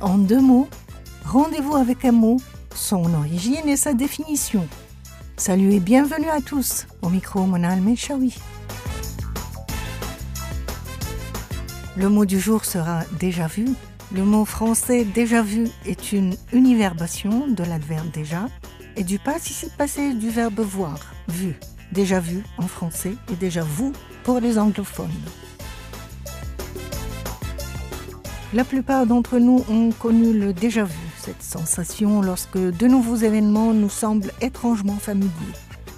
En deux mots, rendez-vous avec un mot, son origine et sa définition. Salut et bienvenue à tous au micro Monal Mechawi. Le mot du jour sera déjà vu. Le mot français déjà vu est une univerbation de l'adverbe déjà et du participe passé du verbe voir, vu. Déjà vu en français et déjà vous pour les anglophones. La plupart d'entre nous ont connu le déjà vu, cette sensation lorsque de nouveaux événements nous semblent étrangement familiers.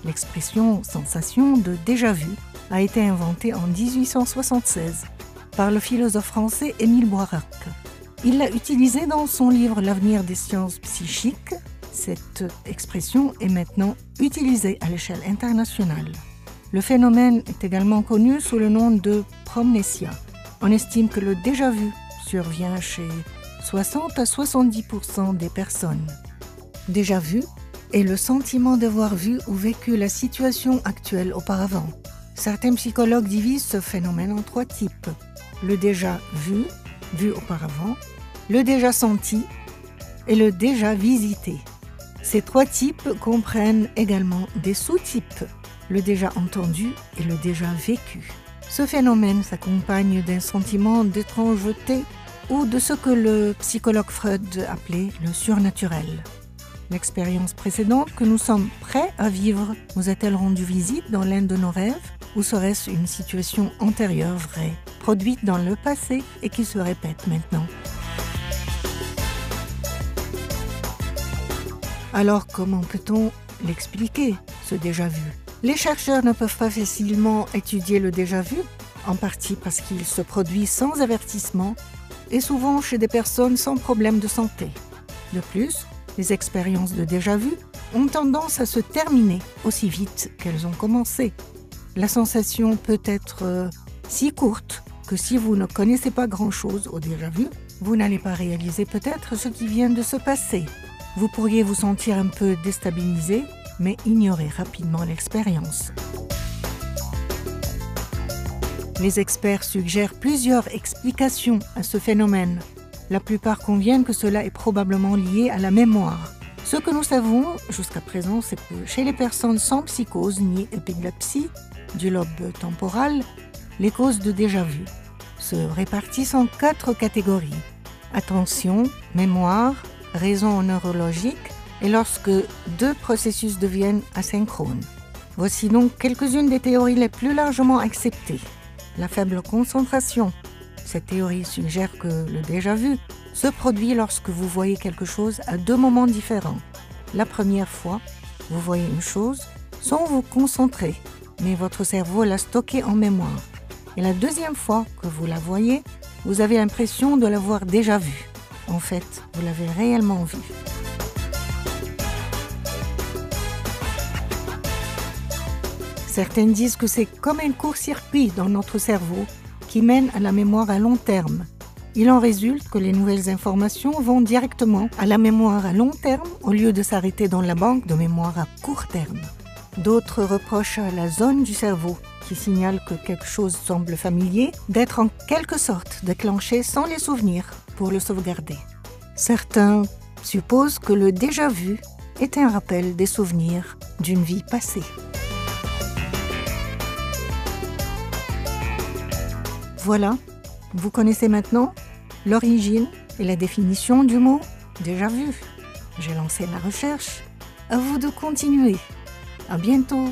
L'expression sensation de déjà vu a été inventée en 1876 par le philosophe français Émile Boirac. Il l'a utilisée dans son livre L'avenir des sciences psychiques. Cette expression est maintenant utilisée à l'échelle internationale. Le phénomène est également connu sous le nom de promnesia. On estime que le déjà vu survient chez 60 à 70% des personnes. Déjà vu est le sentiment d'avoir vu ou vécu la situation actuelle auparavant. Certains psychologues divisent ce phénomène en trois types. Le déjà vu, vu auparavant, le déjà senti et le déjà visité. Ces trois types comprennent également des sous-types, le déjà entendu et le déjà vécu. Ce phénomène s'accompagne d'un sentiment d'étrangeté ou de ce que le psychologue Freud appelait le surnaturel. L'expérience précédente que nous sommes prêts à vivre nous a-t-elle rendu visite dans l'un de nos rêves ou serait-ce une situation antérieure vraie, produite dans le passé et qui se répète maintenant? Alors comment peut-on l'expliquer, ce déjà vu? Les chercheurs ne peuvent pas facilement étudier le déjà vu, en partie parce qu'il se produit sans avertissement et souvent chez des personnes sans problème de santé. De plus, les expériences de déjà vu ont tendance à se terminer aussi vite qu'elles ont commencé. La sensation peut être euh, si courte que si vous ne connaissez pas grand-chose au déjà vu, vous n'allez pas réaliser peut-être ce qui vient de se passer. Vous pourriez vous sentir un peu déstabilisé, mais ignorer rapidement l'expérience. Les experts suggèrent plusieurs explications à ce phénomène. La plupart conviennent que cela est probablement lié à la mémoire. Ce que nous savons jusqu'à présent, c'est que chez les personnes sans psychose ni épilepsie du lobe temporal, les causes de déjà-vu se répartissent en quatre catégories. Attention, mémoire, raison neurologique et lorsque deux processus deviennent asynchrones. Voici donc quelques-unes des théories les plus largement acceptées. La faible concentration. Cette théorie suggère que le déjà-vu se produit lorsque vous voyez quelque chose à deux moments différents. La première fois, vous voyez une chose sans vous concentrer, mais votre cerveau l'a stockée en mémoire. Et la deuxième fois que vous la voyez, vous avez l'impression de l'avoir déjà vue. En fait, vous l'avez réellement vue. Certains disent que c'est comme un court-circuit dans notre cerveau qui mène à la mémoire à long terme. Il en résulte que les nouvelles informations vont directement à la mémoire à long terme au lieu de s'arrêter dans la banque de mémoire à court terme. D'autres reprochent à la zone du cerveau qui signale que quelque chose semble familier d'être en quelque sorte déclenché sans les souvenirs pour le sauvegarder. Certains supposent que le déjà vu est un rappel des souvenirs d'une vie passée. Voilà, vous connaissez maintenant l'origine et la définition du mot déjà vu. J'ai lancé la recherche. À vous de continuer. À bientôt.